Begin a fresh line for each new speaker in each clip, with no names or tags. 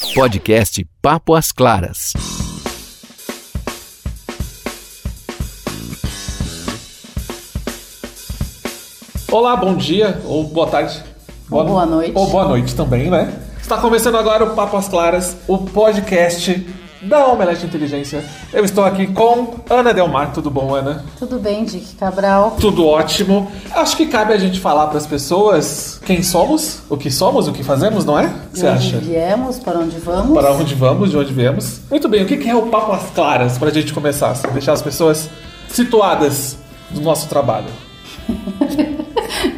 Podcast Papo às Claras.
Olá, bom dia ou boa tarde.
Ou boa noite.
Ou boa noite também, né? Está começando agora o Papo às Claras, o podcast da Omelete Inteligência. Eu estou aqui com Ana Delmar. Tudo bom, Ana?
Tudo bem, Dick Cabral?
Tudo ótimo. Acho que cabe a gente falar para as pessoas quem somos, o que somos, o que fazemos, não é?
Você onde acha? viemos, para onde vamos?
Para onde vamos, de onde viemos. Muito bem, o que é o Papo às Claras, para a gente começar, assim, deixar as pessoas situadas no nosso trabalho?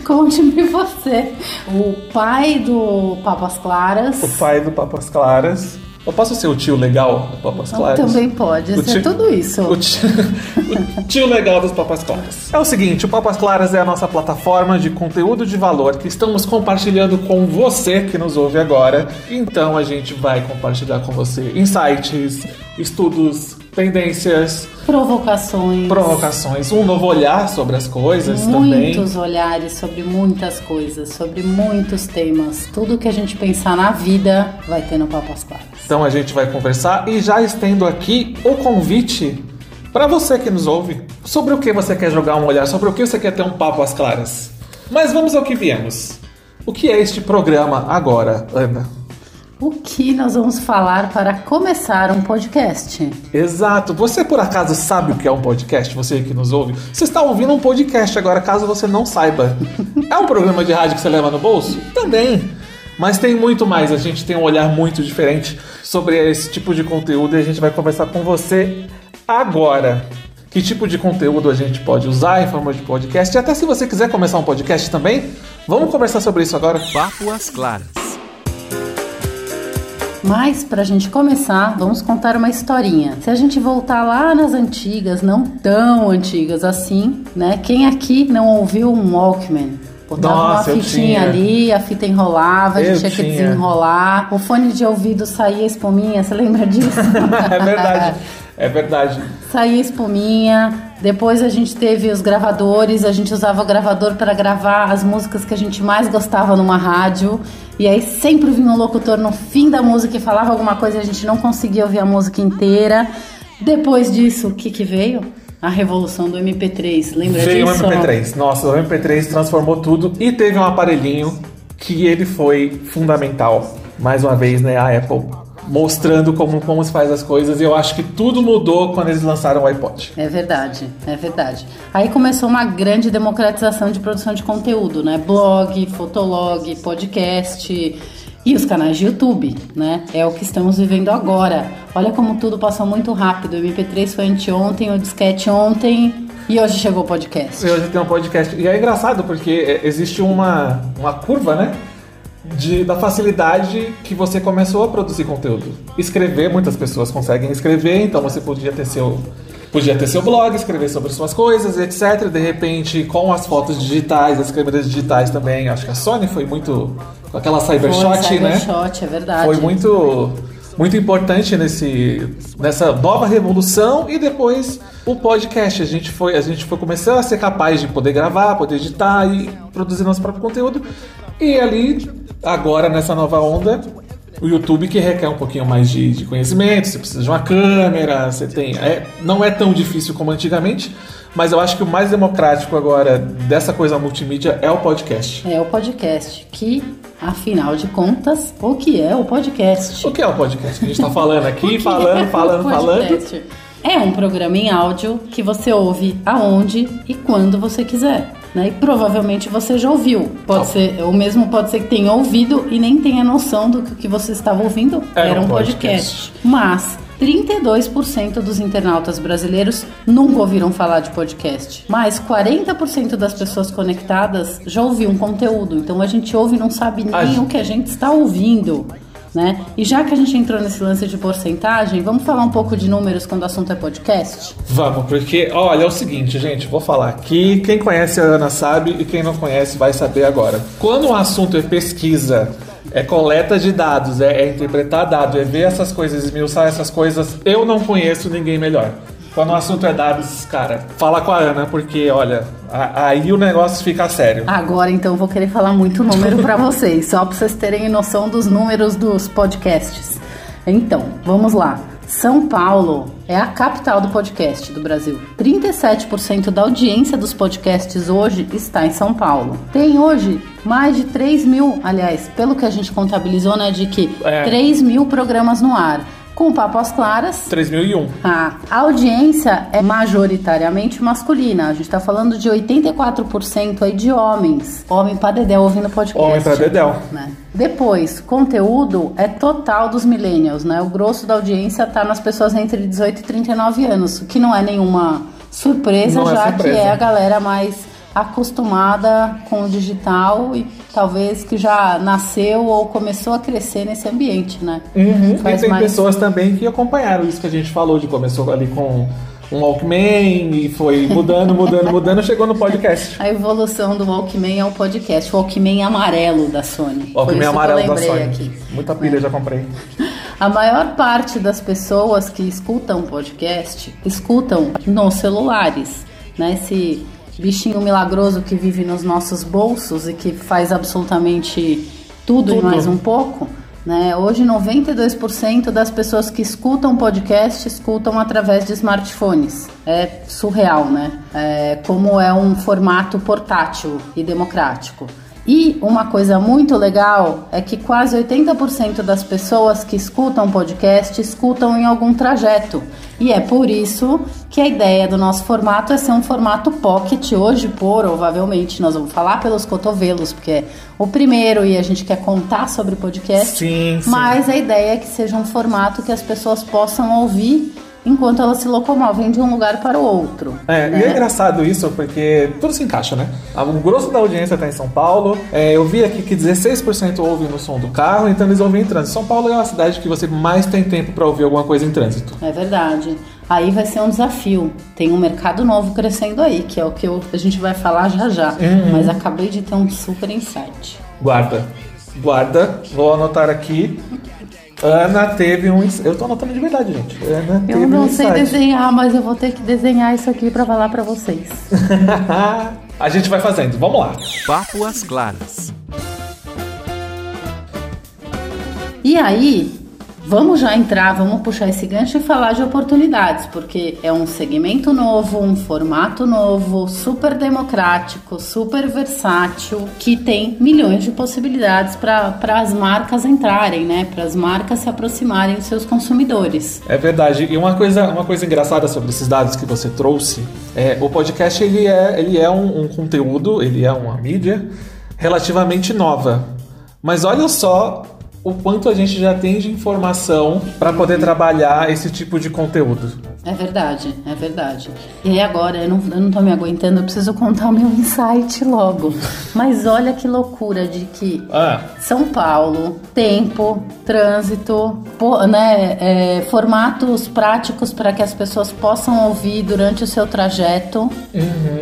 Conte-me você, o pai do Papas Claras.
O pai do Papas Claras. Eu posso ser o tio legal do Papas Claras?
Também pode, o ser tio, tudo isso.
O tio, o tio legal dos Papas Claras. É o seguinte, o Papas Claras é a nossa plataforma de conteúdo de valor que estamos compartilhando com você que nos ouve agora. Então a gente vai compartilhar com você insights, estudos, tendências,
provocações,
provocações, um novo olhar sobre as coisas
muitos
também.
Muitos olhares sobre muitas coisas, sobre muitos temas. Tudo que a gente pensar na vida vai ter no Papo às Claras.
Então a gente vai conversar e já estendo aqui o convite para você que nos ouve sobre o que você quer jogar um olhar, sobre o que você quer ter um papo às claras. Mas vamos ao que viemos. O que é este programa agora, Ana?
O que nós vamos falar para começar um podcast?
Exato. Você por acaso sabe o que é um podcast? Você que nos ouve? Você está ouvindo um podcast agora, caso você não saiba. é um programa de rádio que você leva no bolso? Também. Mas tem muito mais. A gente tem um olhar muito diferente sobre esse tipo de conteúdo e a gente vai conversar com você agora. Que tipo de conteúdo a gente pode usar em forma de podcast? E até se você quiser começar um podcast também, vamos conversar sobre isso agora.
Papo às claras.
Mas para a gente começar, vamos contar uma historinha. Se a gente voltar lá nas antigas, não tão antigas assim, né? Quem aqui não ouviu um Walkman? Botava Nossa, uma fitinha ali, a fita enrolava, a gente tinha, tinha que desenrolar. O fone de ouvido saía espuminha, você lembra disso?
é verdade. É verdade.
Saía espuminha. Depois a gente teve os gravadores, a gente usava o gravador para gravar as músicas que a gente mais gostava numa rádio. E aí sempre vinha um locutor no fim da música e falava alguma coisa e a gente não conseguia ouvir a música inteira. Depois disso, o que que veio? A revolução do MP3, lembra
veio
disso?
Veio o MP3. Nossa, o MP3 transformou tudo e teve um aparelhinho que ele foi fundamental. Mais uma vez, né, a Apple mostrando como, como se faz as coisas. E eu acho que tudo mudou quando eles lançaram o iPod.
É verdade, é verdade. Aí começou uma grande democratização de produção de conteúdo, né? Blog, fotolog, podcast e os canais de YouTube, né? É o que estamos vivendo agora. Olha como tudo passou muito rápido. O MP3 foi anteontem, o disquete ontem. E hoje chegou o podcast.
E hoje tem um podcast. E é engraçado porque existe uma, uma curva, né? De, da facilidade que você começou a produzir conteúdo. Escrever, muitas pessoas conseguem escrever, então você podia ter seu podia ter seu blog, escrever sobre suas coisas, etc. De repente, com as fotos digitais, as câmeras digitais também, acho que a Sony foi muito com aquela Cybershot,
foi,
né?
Cybershot, é verdade.
Foi muito muito importante nesse nessa nova revolução e depois o podcast a gente foi a gente foi começando a ser capaz de poder gravar, poder editar e produzir nosso próprio conteúdo e ali Agora, nessa nova onda, o YouTube que requer um pouquinho mais de, de conhecimento, você precisa de uma câmera, você tem. É, não é tão difícil como antigamente, mas eu acho que o mais democrático agora dessa coisa multimídia é o podcast.
É o podcast, que, afinal de contas, o que é o podcast?
O que é o podcast? Que a gente está falando aqui, falando, é falando, falando.
É um programa em áudio que você ouve aonde e quando você quiser. Né? E provavelmente você já ouviu. Pode ser, o mesmo pode ser que tenha ouvido e nem tenha noção do que você estava ouvindo era, era um podcast. podcast. Mas 32% dos internautas brasileiros nunca ouviram falar de podcast, mas 40% das pessoas conectadas já ouviu um conteúdo. Então a gente ouve e não sabe nem a o que a gente está ouvindo. Né? E já que a gente entrou nesse lance de porcentagem, vamos falar um pouco de números quando o assunto é podcast?
Vamos, porque olha, é o seguinte, gente, vou falar aqui, quem conhece a Ana sabe e quem não conhece vai saber agora. Quando o assunto é pesquisa, é coleta de dados, é, é interpretar dados, é ver essas coisas, esmiuçar essas coisas, eu não conheço ninguém melhor. Quando o assunto é dados, cara, fala com a Ana, porque, olha, aí o negócio fica sério.
Agora, então, vou querer falar muito número para vocês, só para vocês terem noção dos números dos podcasts. Então, vamos lá. São Paulo é a capital do podcast do Brasil. 37% da audiência dos podcasts hoje está em São Paulo. Tem hoje mais de 3 mil, aliás, pelo que a gente contabilizou, né, de que
É.
3 mil programas no ar. Com Papo às Claras,
3001.
a audiência é majoritariamente masculina. A gente tá falando de 84% aí de homens. Homem pra dedéu ouvindo podcast.
Homem pra dedéu.
Né? Depois, conteúdo é total dos millennials, né? O grosso da audiência tá nas pessoas entre 18 e 39 anos, o que não é nenhuma surpresa,
Não é
já
surpresa.
que é a galera mais acostumada com o digital e talvez que já nasceu ou começou a crescer nesse ambiente, né?
Uhum. E tem
mais-
pessoas também que acompanharam isso que a gente falou, de começou ali com um Walkman e foi mudando, mudando, mudando, chegou no podcast.
A evolução do Walkman é o podcast, o Walkman amarelo da Sony.
Walkman amarelo da Sony.
aqui.
Muita pilha já comprei.
A maior parte das pessoas que escutam podcast escutam nos celulares, né? Esse bichinho milagroso que vive nos nossos bolsos e que faz absolutamente tudo, e
Tudo.
mais um pouco. Né? Hoje, 92% das pessoas que escutam podcast escutam através de smartphones. É surreal, né? É, como é um formato portátil e democrático. E uma coisa muito legal é que quase 80% das pessoas que escutam podcast escutam em algum trajeto. E é por isso que a ideia do nosso formato é ser um formato pocket. Hoje, provavelmente, nós vamos falar pelos cotovelos, porque é o primeiro e a gente quer contar sobre podcast.
Sim, sim.
Mas a ideia é que seja um formato que as pessoas possam ouvir enquanto elas se locomovem de um lugar para o outro.
É,
né?
e é engraçado isso, porque tudo se encaixa, né? O grosso da audiência está em São Paulo. É, eu vi aqui que 16% ouvem no som do carro, então eles ouvem em trânsito. São Paulo é a cidade que você mais tem tempo para ouvir alguma coisa em trânsito.
É verdade. Aí vai ser um desafio. Tem um mercado novo crescendo aí, que é o que eu- a gente vai falar já já.
Uhum.
Mas acabei de ter um super insight.
Guarda. Guarda. Vou anotar aqui. Ana teve um. Eu tô anotando de verdade, gente. Ana teve
Eu não
um
sei
insight.
desenhar, mas eu vou ter que desenhar isso aqui pra falar pra vocês.
a gente vai fazendo. Vamos lá.
Papo às Claras.
E aí, vamos já entrar, vamos puxar esse gancho e falar de oportunidades, porque é um segmento novo, um formato novo, super democrático, super versátil, que tem milhões de possibilidades para as marcas entrarem, né? Para as marcas se aproximarem dos seus consumidores.
É verdade. E uma coisa, uma coisa engraçada sobre esses dados que você trouxe é o podcast ele é, ele é um, um conteúdo, ele é uma mídia relativamente nova. Mas olha só o quanto a gente já tem de informação para poder trabalhar esse tipo de conteúdo.
É verdade, é verdade. E aí agora, eu não, eu não tô me aguentando, eu preciso contar o meu insight logo. Mas olha que loucura de que
Ah,
São Paulo, tempo, trânsito, né, é, formatos práticos para que as pessoas possam ouvir durante o seu trajeto.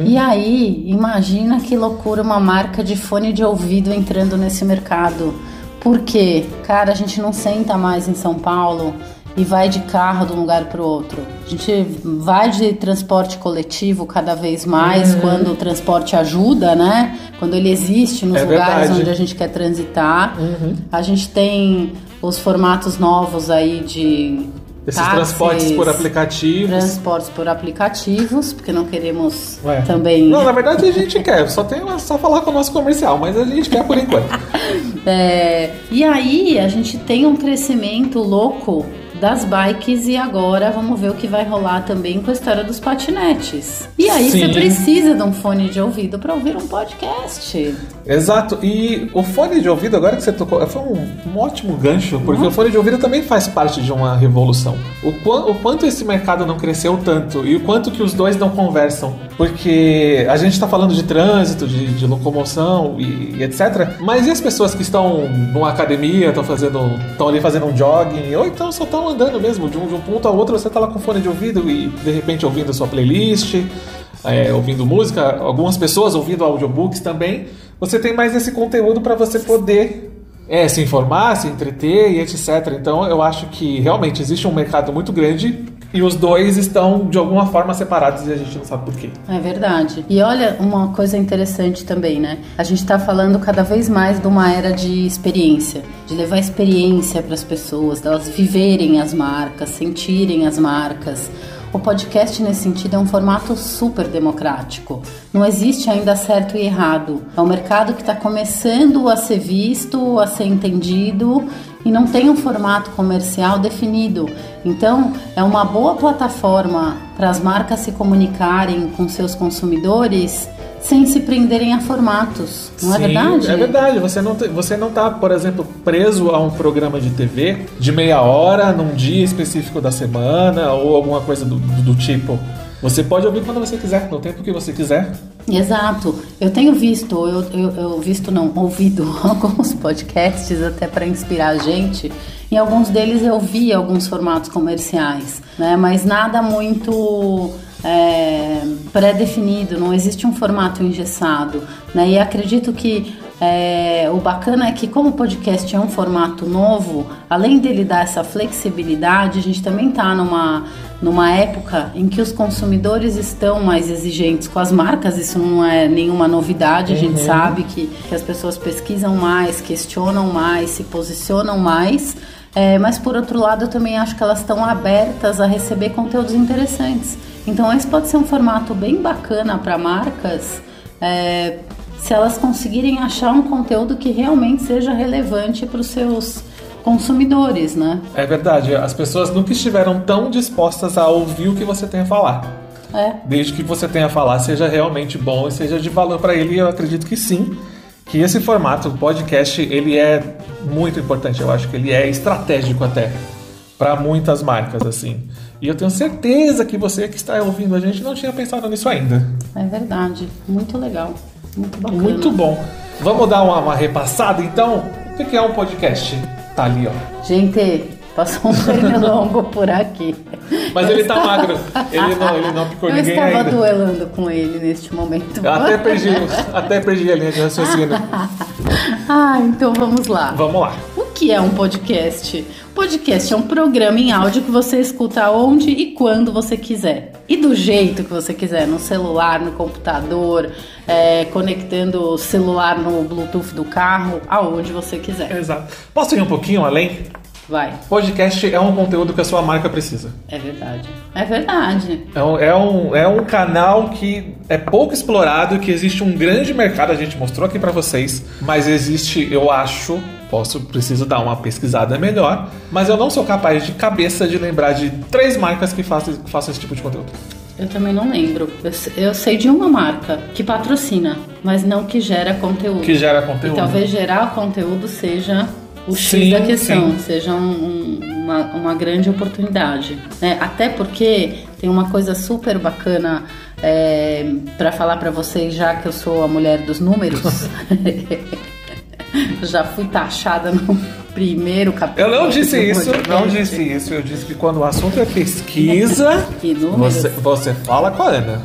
E aí, imagina que loucura uma marca de fone de ouvido entrando nesse mercado. Porque, cara, a gente não senta mais em São Paulo e vai de carro de um lugar para o outro. A gente vai de transporte coletivo cada vez mais quando o transporte ajuda, né? Quando ele existe nos
É
lugares
verdade.
onde a gente quer transitar. A gente tem os formatos novos aí de
esses
táxis,
transportes por aplicativos.
transportes por aplicativos, porque não queremos
Ué.
também
Não, na verdade a gente quer, só tem só falar com o nosso comercial, mas a gente quer por enquanto.
É, e aí a gente tem um crescimento louco das bikes e agora vamos ver o que vai rolar também com a história dos patinetes. E aí
Sim.
você precisa de um fone de ouvido para ouvir um podcast.
Exato, e o fone de ouvido, agora que você tocou, foi um, um ótimo gancho, porque o fone de ouvido também faz parte de uma revolução. O, quan- o quanto esse mercado não cresceu tanto e o quanto que os dois não conversam. Porque a gente está falando de trânsito, de, de locomoção e, e etc. Mas e as pessoas que estão numa academia, estão fazendo. estão ali fazendo um jogging, ou então só estão andando mesmo, de um, de um ponto ao outro, você tá lá com fone de ouvido e de repente ouvindo a sua playlist é, ouvindo música, algumas pessoas ouvindo audiobooks também. Você tem mais esse conteúdo para você poder é, se informar, se entreter e etc. Então eu acho que realmente existe um mercado muito grande e os dois estão de alguma forma separados e a gente não sabe por quê.
É verdade. E olha uma coisa interessante também, né? A gente está falando cada vez mais de uma era de experiência, de levar experiência para as pessoas, delas viverem as marcas, sentirem as marcas. O podcast, nesse sentido, é um formato super democrático. Não existe ainda certo e errado. É um mercado que está começando a ser visto, a ser entendido e não tem um formato comercial definido. Então, é uma boa plataforma para as marcas se comunicarem com seus consumidores sem se prenderem a formatos, não é
Sim,
é verdade?
É verdade. Você não, te- você não tá, por exemplo, preso a um programa de TV de meia hora num dia específico da semana ou alguma coisa do, do- do tipo. Você pode ouvir quando você quiser, no tempo que você quiser.
Exato. Eu tenho visto, eu, eu, eu visto não, ouvido alguns podcasts até para inspirar a gente. Em alguns deles eu vi alguns formatos comerciais, né? Mas nada muito é, pré-definido, não existe um formato engessado, né? E acredito que é, o bacana é que como o podcast é um formato novo, além dele dar essa flexibilidade, a gente também está numa, numa época em que os consumidores estão mais exigentes com as marcas, isso não é nenhuma novidade, a gente sabe que, que as pessoas pesquisam mais, questionam mais, se posicionam mais. É, mas por outro lado, eu também acho que elas estão abertas a receber conteúdos interessantes. Então, esse pode ser um formato bem bacana para marcas, é, se elas conseguirem achar um conteúdo que realmente seja relevante para os seus consumidores, né?
É verdade, as pessoas nunca estiveram tão dispostas a ouvir o que você tem a falar.
É,
Desde que você tenha a falar seja realmente bom e seja de valor para ele, eu acredito que sim. Que esse formato, o podcast, ele é muito importante. Eu acho que ele é estratégico até para muitas marcas assim. E eu tenho certeza que você que está ouvindo a gente não tinha pensado nisso ainda.
é verdade. Muito legal. Muito bacana.
Muito bom. Vamos dar uma, uma repassada então? O que é um podcast? Tá ali, ó.
Gente, passou um pernilongo por aqui.
Mas
Eu
ele tá
estava-
magro. Ele não, ele não picou
Eu
ninguém
estava
ainda.
duelando com ele neste momento.
Eu até perdi, até perdi a linha de raciocínio.
Ah, então vamos lá.
Vamos lá.
O que é um podcast? Podcast é um programa em áudio que você escuta onde e quando você quiser. E do jeito que você quiser, no celular, no computador, é, conectando o celular no Bluetooth do carro, aonde você quiser.
Exato. Posso ir um pouquinho além?
Vai.
Podcast é um conteúdo que a sua marca precisa.
É verdade. É verdade.
É um, é um, é um canal que é pouco explorado, que existe um grande mercado, a gente mostrou aqui pra vocês, mas existe, eu acho, posso, preciso dar uma pesquisada melhor, mas eu não sou capaz de cabeça de lembrar de três marcas que façam, que façam esse tipo de conteúdo.
Eu também não lembro. Eu, se- eu sei de uma marca que patrocina, mas não que gera conteúdo.
Que gera
E
conteúdo.
talvez gerar conteúdo seja o X
Sim,
da questão,
sim.
seja um- um- uma, uma grande oportunidade. né? Até porque tem uma coisa super bacana é, para falar para vocês, já que eu sou a mulher dos números. já fui taxada no primeiro capítulo.
Eu não disse isso, não disse isso. Eu disse que quando o assunto é pesquisa, você, você fala com a Ana.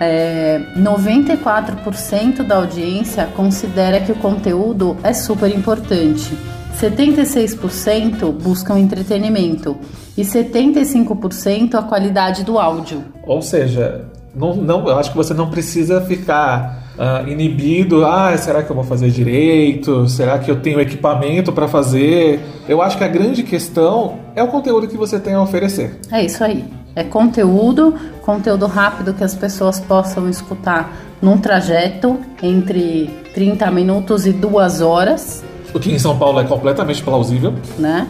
É, 94% da audiência considera que o conteúdo é super importante. 76% buscam entretenimento e 75% a qualidade do áudio.
Ou seja, não, não, eu acho que você não precisa ficar ah, inibido. Ah, será que eu vou fazer direito? Será que eu tenho equipamento para fazer? Eu acho que a grande questão é o conteúdo que você tem a oferecer.
É isso aí. É conteúdo, conteúdo rápido que as pessoas possam escutar num trajeto entre 30 minutos e 2 horas,
O que em São Paulo é completamente plausível.
né?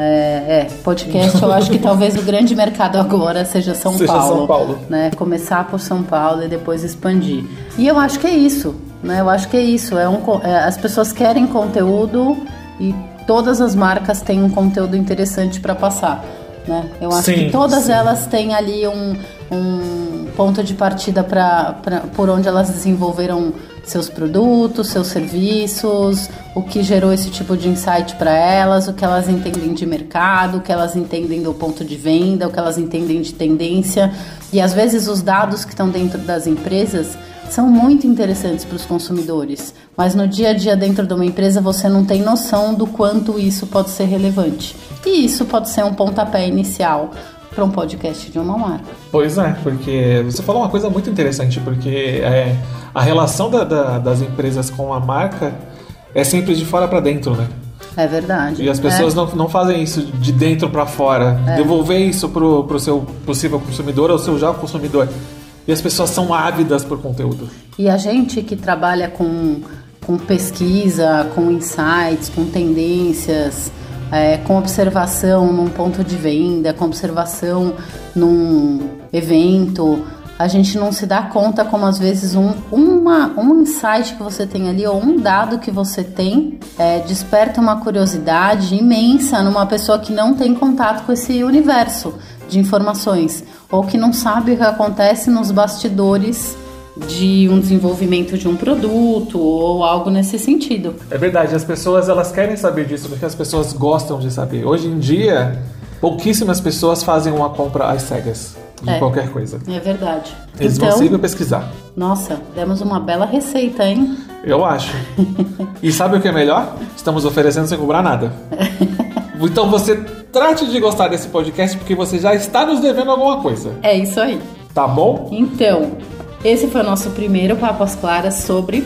É, é, podcast eu acho que talvez o grande mercado agora seja São
Seja
Paulo.
São Paulo.
Né? Começar por São Paulo e depois expandir. E eu acho que é isso, né? Eu acho que é isso. É um, é, as pessoas querem conteúdo e todas as marcas têm um conteúdo interessante para passar. Né? Eu acho
Sim,
que todas
sim.
elas têm ali um, um ponto de partida pra, por onde elas desenvolveram seus produtos, seus serviços, o que gerou esse tipo de insight para elas, o que elas entendem de mercado, o que elas entendem do ponto de venda, o que elas entendem de tendência. E às vezes os dados que estão dentro das empresas são muito interessantes para os consumidores, mas no dia a dia dentro de uma empresa você não tem noção do quanto isso pode ser relevante. E isso pode ser um pontapé inicial para um podcast de uma marca.
Pois é, porque você falou uma coisa muito interessante, porque é, a relação da- da- das empresas com a marca é sempre de fora para dentro, né?
É verdade.
E as pessoas
É.
não, não fazem isso de dentro para fora, devolver isso pro, pro seu possível consumidor ou seu já consumidor. E as pessoas são ávidas por conteúdo.
E a gente que trabalha com, com pesquisa, com insights, com tendências, é, com observação num ponto de venda, com observação num evento, a gente não se dá conta como às vezes um, uma, um insight que você tem ali ou um dado que você tem é, desperta uma curiosidade imensa numa pessoa que não tem contato com esse universo de informações ou que não sabe o que acontece nos bastidores de um desenvolvimento de um produto ou algo nesse sentido.
É verdade, as pessoas elas querem saber disso porque as pessoas gostam de saber. Hoje em dia, pouquíssimas pessoas fazem uma compra às cegas de
É.
qualquer coisa.
É verdade.
Eles
então,
vão sempre pesquisar.
nossa, demos uma bela receita, hein?
Eu acho. e sabe o que é melhor? Estamos oferecendo sem cobrar nada. Então você trate de gostar desse podcast porque você já está nos devendo alguma coisa.
É isso aí.
Tá bom?
Então, esse foi o nosso primeiro Papo às Claras sobre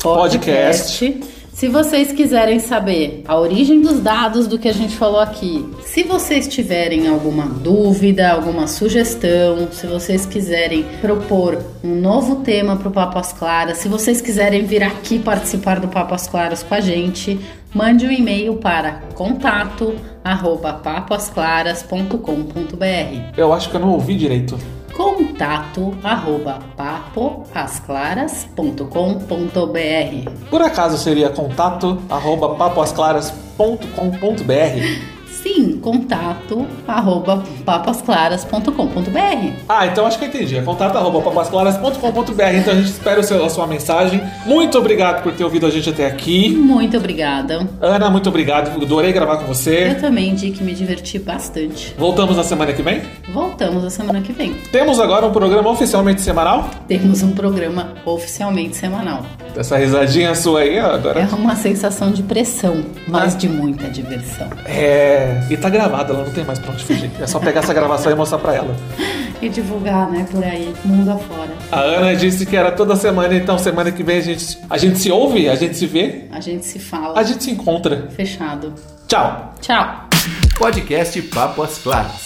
podcast. Se vocês quiserem saber a origem dos dados do que a gente falou aqui, se vocês tiverem alguma dúvida, alguma sugestão, se vocês quiserem propor um novo tema para o Papo às Claras, se vocês quiserem vir aqui participar do Papo às Claras com a gente, mande um e-mail para contato arroba papoasclaras.com.br
Eu acho que eu não ouvi direito.
Contato arroba papoasclaras.com.br
Por acaso seria contato arroba papoasclaras.com.br?
Sim, contato arroba papoasclaras.com.br
Ah, então acho que eu entendi. É contato arroba papoasclaras.com.br. Então a gente espera o seu, a sua mensagem. Muito obrigado por ter ouvido a gente até aqui.
Muito obrigada.
Ana, muito obrigado. Adorei gravar com você.
Eu também, Dick, me diverti bastante.
Voltamos na semana que vem.
Voltamos a semana que vem.
Temos agora um programa oficialmente semanal.
Temos um programa oficialmente semanal.
Essa risadinha sua aí ó,
É
agora.
uma sensação de pressão, mas de muita diversão.
É. E tá gravada, ela não tem mais pra onde fugir. É só pegar essa gravação e mostrar pra ela.
E divulgar, né, por aí, mundo afora.
A Ana disse que era toda semana, então semana que vem a gente, a gente se ouve, a gente se vê,
A gente se fala.
a gente se encontra.
Fechado.
Tchau!
Tchau.
Podcast Papo às Claras.